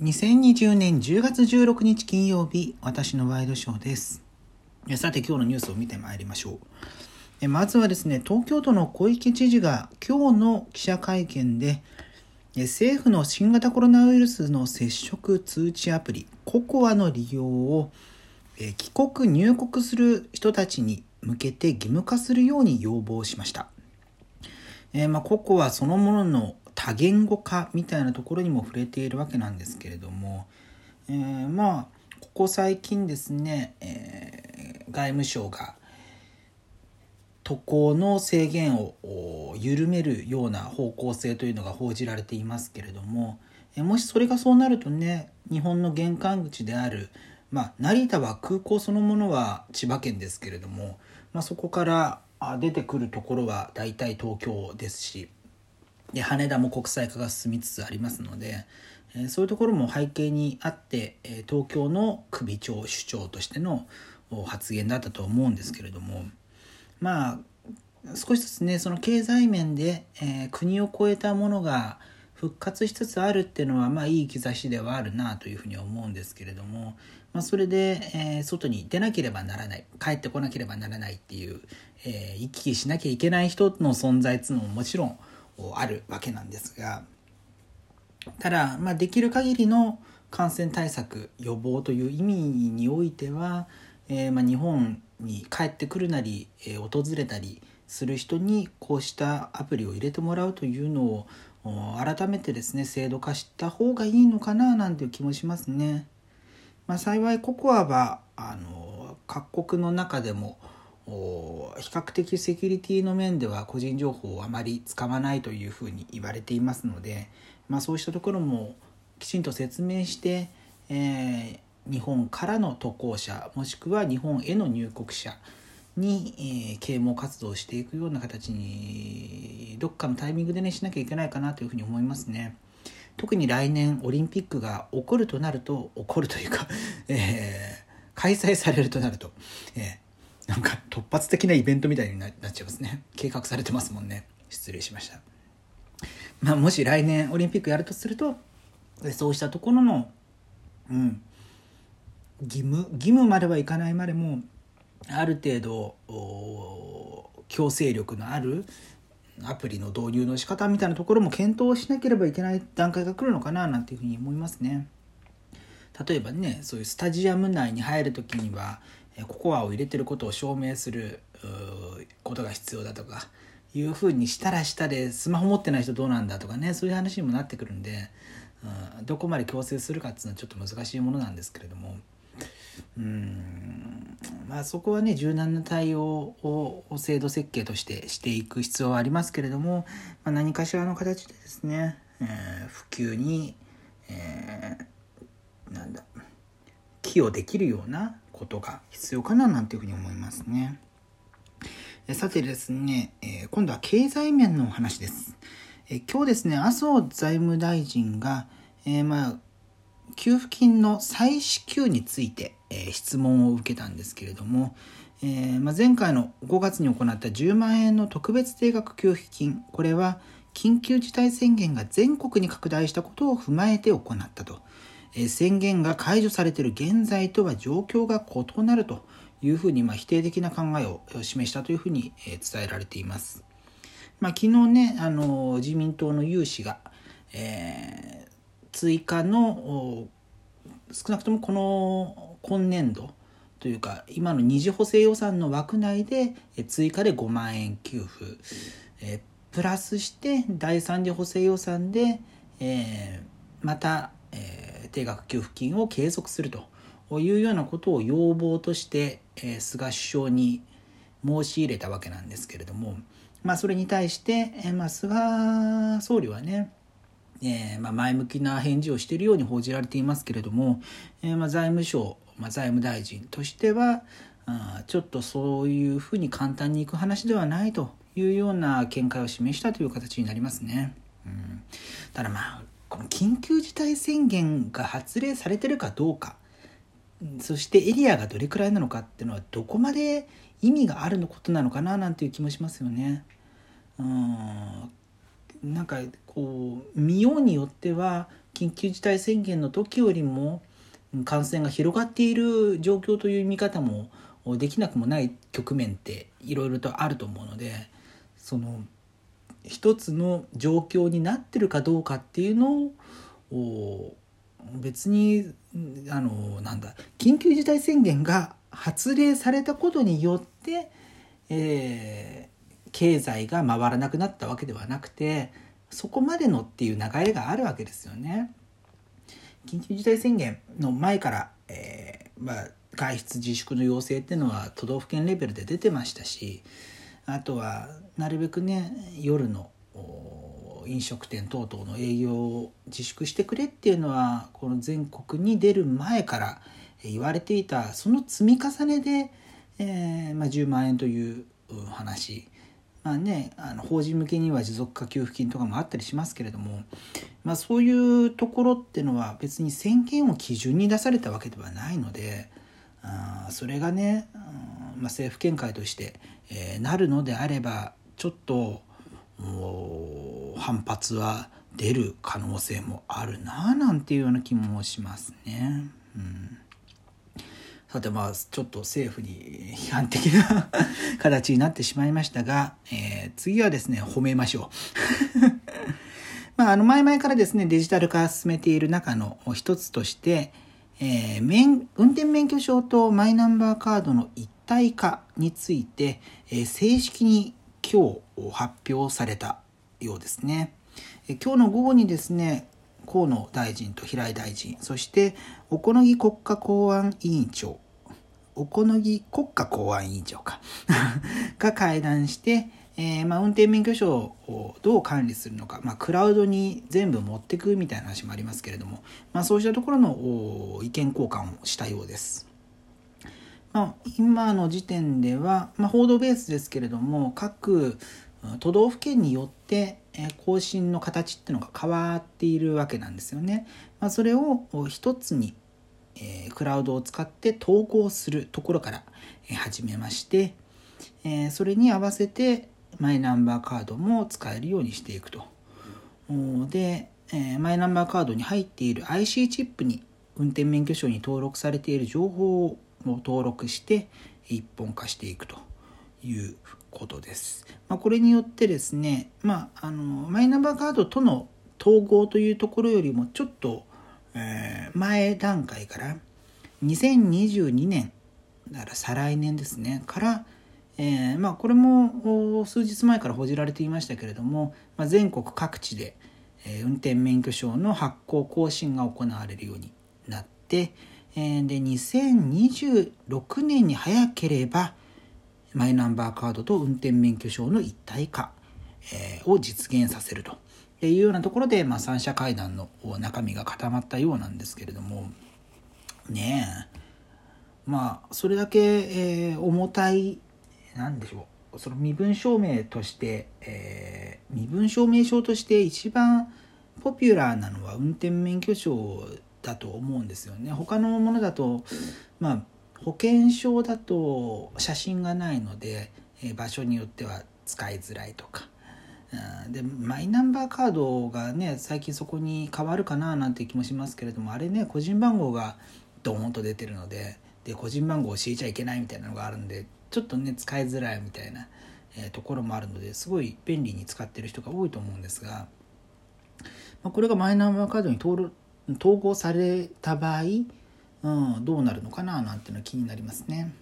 2020年10月16日金曜日、私のワイドショーです。さて今日のニュースを見てまいりましょう。まずはですね、東京都の小池知事が今日の記者会見で、政府の新型コロナウイルスの接触通知アプリ、ココアの利用を帰国入国する人たちに向けて義務化するように要望しました。えー、まあ、ココアそのものの多言語化みたいなところにも触れているわけなんですけれども、えー、まあここ最近ですね、えー、外務省が渡航の制限を緩めるような方向性というのが報じられていますけれども、えー、もしそれがそうなるとね日本の玄関口である、まあ、成田は空港そのものは千葉県ですけれども、まあ、そこから出てくるところは大体東京ですしで羽田も国際化が進みつつありますので、えー、そういうところも背景にあって、えー、東京の首長首長としての発言だったと思うんですけれどもまあ少しずつねその経済面で、えー、国を超えたものが復活しつつあるっていうのはまあいい兆しではあるなというふうに思うんですけれども、まあ、それで、えー、外に出なければならない帰ってこなければならないっていう、えー、行き来しなきゃいけない人の存在っていうのももちろんあるわけなんですがただ、まあ、できる限りの感染対策予防という意味においては、えー、まあ、日本に帰ってくるなり、えー、訪れたりする人にこうしたアプリを入れてもらうというのを改めてですね制度化した方がいいのかななんていう気もしますね。まあ、幸いココアはあの各国の中でも比較的セキュリティの面では個人情報をあまり使わないというふうに言われていますので、まあ、そうしたところもきちんと説明して、えー、日本からの渡航者もしくは日本への入国者に、えー、啓蒙活動をしていくような形にどっかのタイミングでねしなきゃいけないかなというふうに思いますね。特に来年オリンピックが起こるとなると起こるというか、えー、開催されるとなると、えーなんか突発的なイベントみたいになっちゃいますね。計画されてますもんね。失礼しました。まあ、もし来年オリンピックやるとすると、そうしたところの、うん、義務、義務まではいかないまでも、ある程度、強制力のあるアプリの導入の仕方みたいなところも検討しなければいけない段階が来るのかななんていうふうに思いますね。例えばね、そういうスタジアム内に入るときには、ココアを入れてることを証明することが必要だとかいうふうにしたらしたでスマホ持ってない人どうなんだとかねそういう話にもなってくるんで、うん、どこまで強制するかっていうのはちょっと難しいものなんですけれどもうんまあそこはね柔軟な対応を制度設計としてしていく必要はありますけれども、まあ、何かしらの形でですね、えー、普及に、えー、なんだ寄与できるようなことが必要かななんていうふうに思いますね。さてですね、え今度は経済面のお話です。え今日ですね、麻生財務大臣が、えー、まあ、給付金の再支給について、えー、質問を受けたんですけれども、えー、まあ、前回の5月に行った10万円の特別定額給付金、これは緊急事態宣言が全国に拡大したことを踏まえて行ったと。宣言が解除されている現在とは状況が異なるというふうに、まあ、否定的な考えを示したというふうに伝えられています。まあ、昨日ねあの自民党の有志が、えー、追加の少なくともこの今年度というか今の二次補正予算の枠内で追加で5万円給付、えー、プラスして第三次補正予算で、えー、また、えー定額給付金を継続するというようなことを要望として、え、菅首相に申し入れたわけなんですけれども、まあ、それに対して、えまあ、菅総理はね、えーまあ、前向きな返事をしているように報じられていますけれども、えーまあ、財務省、まあ、財務大臣としてはあちょっとそういうふうに簡単にいく話ではないというような見解を示したという形になりますね。うん、ただまあこの緊急事態宣言が発令されてるかどうかそしてエリアがどれくらいなのかっていうのはどこまで意味があるのことなのかななんていう気もしますよね。うんなんかこう見ようによっては緊急事態宣言の時よりも感染が広がっている状況という見方もできなくもない局面っていろいろとあると思うのでその一つの状況になってるかどうかっていうのを別にあのなんだ緊急事態宣言が発令されたことによって、えー、経済が回らなくなったわけではなくてそこまでのっていう流れがあるわけですよね。緊急事態宣言の前から、えー、まあ、外出自粛の要請っていうのは都道府県レベルで出てましたしあとはなるべくね夜の飲食店等々の営業を自粛してくれっていうのはこの全国に出る前から言われていたその積み重ねで、えー、まあ、10万円という話。まあね、あの法人向けには持続化給付金とかもあったりしますけれども、まあ、そういうところってのは別に宣言を基準に出されたわけではないのであそれがね、まあ、政府見解として、えー、なるのであればちょっと反発は出る可能性もあるななんていうような気もしますね。うんさてまあちょっと政府に批判的な形になってしまいましたが、えー、次はですね褒めましょう。まあ、あの前々からですねデジタル化進めている中の一つとして、えー、免運転免許証とマイナンバーカードの一体化について、え、正式に今日発表されたようですね。え今日の午後にですね河野大臣と平井大臣そして小此木国家公安委員長小此木国家公安委員長か が会談して、えー、まあ、運転免許証をどう管理するのか、まあ、クラウドに全部持ってくみたいな話もありますけれども、まあ、そうしたところの意見交換をしたようです。まあ、今の時点では、まあ、報道ベースですけれども各都道府県によって更新の形っていうのが変わっているわけなんですよね。まあ、それを一つに、クラウドを使って投稿するところから、始めまして、それに合わせてマイナンバーカードも使えるようにしていくと。で、マイナンバーカードに入っている IC チップに運転免許証に登録されている情報を登録して一本化していくということです。まあ、これによってですね、まあ、あのマイナンバーカードとの統合というところよりもちょっと、えー、前段階から2022年だから再来年ですねから、えー、まあ、これも数日前から報じられていましたけれども、まあ、全国各地で、え、運転免許証の発行更新が行われるようになって、えで2026年に早ければマイナンバーカードと運転免許証の一体化、えー、を実現させると。いうようなところで、まあ、三者会談の中身が固まったようなんですけれどもねえ。まあそれだけ、えー、重たい何でしょう。その身分証明として、えー、身分証明書として一番ポピュラーなのは運転免許証だと思うんですよね。他のものだとまあ保険証だと写真がないので、え場所によっては使いづらいとか、うん、でマイナンバーカードがね最近そこに変わるかななんて気もしますけれどもあれね個人番号がドーンと出てるのでで個人番号を教えちゃいけないみたいなのがあるんでちょっとね使いづらいみたいな、えところもあるのですごい便利に使ってる人が多いと思うんですが、ま、これがマイナンバーカードに登統合された場合うん、どうなるのかななんていうのは気になりますね。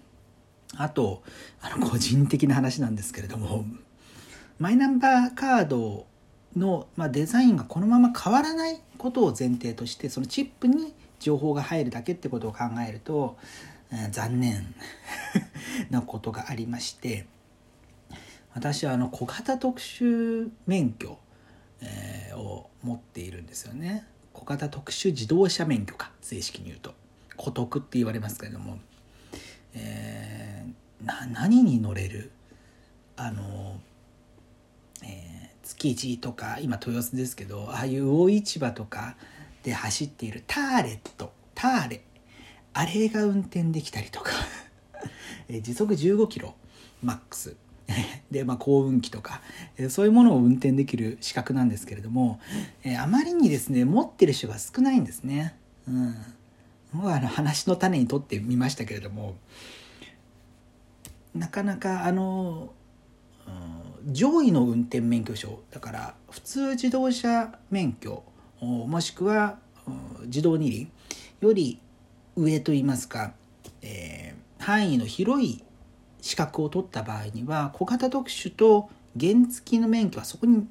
あとあの個人的な話なんですけれどもマイナンバーカードの、まあ、デザインがこのまま変わらないことを前提としてそのチップに情報が入るだけってことを考えると、えー、残念なことがありまして私はあの小型特殊免許、えー、を持っているんですよね小型特殊自動車免許か正式に言うと。孤独って言われますけれども、えー、な何に乗れる？あの、えー、築地とか今豊洲ですけどああいう魚市場とかで走っているターレットターレあれが運転できたりとか。時速15キロマックス。で、まあ、幸運期とか、えそういうものを運転できる資格なんですけれども、えあまりにですね持ってる人が少ないんですね。うん、僕はあの話の種にとってみましたけれどもなかなかあの、うん、上位の運転免許証だから普通自動車免許もしくは、うん、自動二輪より上といいますか、えー、範囲の広い資格を取った場合には小型特殊と原付の免許はそこに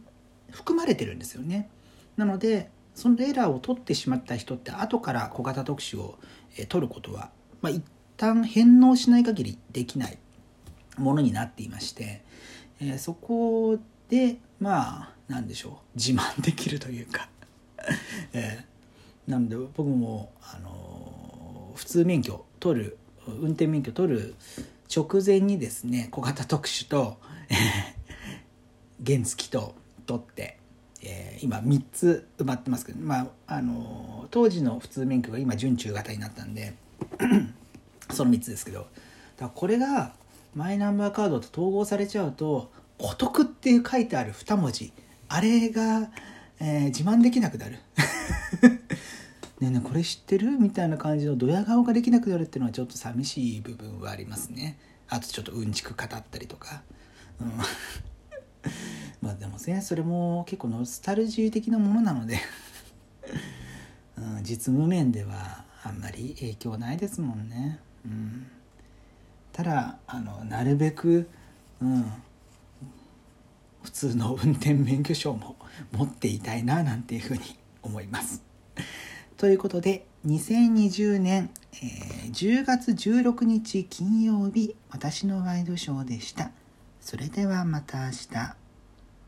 含まれてるんですよね。なのでそのエラーを取ってしまった人って後から小型特殊を取ることは、まあ、一旦返納しない限りできないものになっていまして、えー、そこでまあ何でしょう自慢できるというか えー、なので僕も、あのー、普通免許取る運転免許取る直前にですね小型特殊と、原付と取って、えー、今3つ埋まってますけど、まああのー、当時の普通免許が今準中型になったんで その3つですけどだこれがマイナンバーカードと統合されちゃうと「孤独」っていう書いてある2文字あれが、えー、自慢できなくなる。ねえねえこれ知ってる？みたいな感じのドヤ顔ができなくなるっていうのはちょっと寂しい部分はありますね。あとちょっとうんちく語ったりとか、うん、まあでもねそれも結構ノスタルジー的なものなので。うん、実務面ではあんまり影響ないですもんね。うん。ただあのなるべく、うん、普通の運転免許証も持っていたいななんていうふうに思います。ということで2020年、えー、10月16日金曜日私のワイドショーでした。それではまた明日。